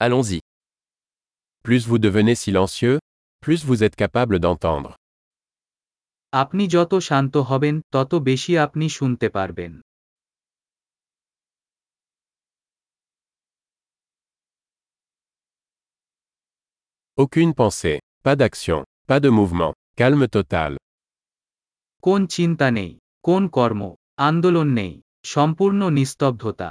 Allons-y. Plus vous devenez silencieux, plus vous êtes capable d'entendre. আপনি যত শান্ত হবেন তত বেশি আপনি শুনতে পারবেন Aucune pensée, pas d'action, pas de mouvement, calme total. কোন চিন্তা নেই কোন কর্ম আন্দোলন নেই সম্পূর্ণ নিস্তব্ধতা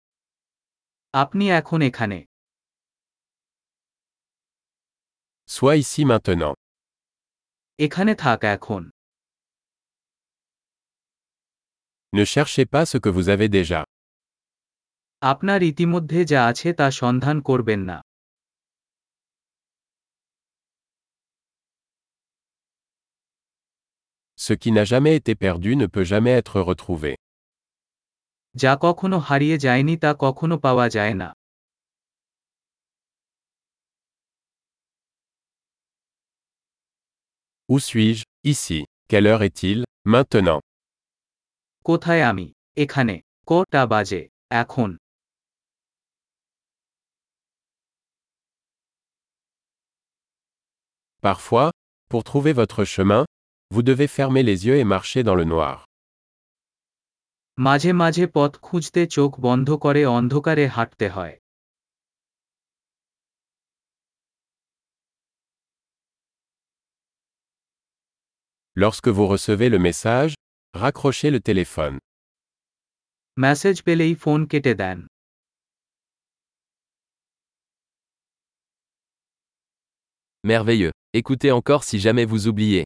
আপনি এখন এখানে Sois ici maintenant. এখানে থাক এখন Ne cherchez pas ce que vous avez déjà. আপনার ইতিমধ্যে যা আছে তা সন্ধান করবেন না Ce qui n'a jamais été perdu ne peut jamais être retrouvé. যা কখনো হারিয়ে যায়নি তা কখনো পাওয়া যায় না Où suis-je Ici. Quelle heure est-il Maintenant. কোথায় আমি এখানে কটা বাজে এখন Parfois, pour trouver votre chemin, vous devez fermer les yeux et marcher dans le noir. মাঝে মাঝে পথ খুঁজতে চোখ বন্ধ করে অন্ধকারে হাঁটতে হয় Lorsque vous recevez le message, raccrochez le téléphone. Message পেলেই ফোন কেটে দেন Merveilleux. Écoutez encore si jamais vous oubliez.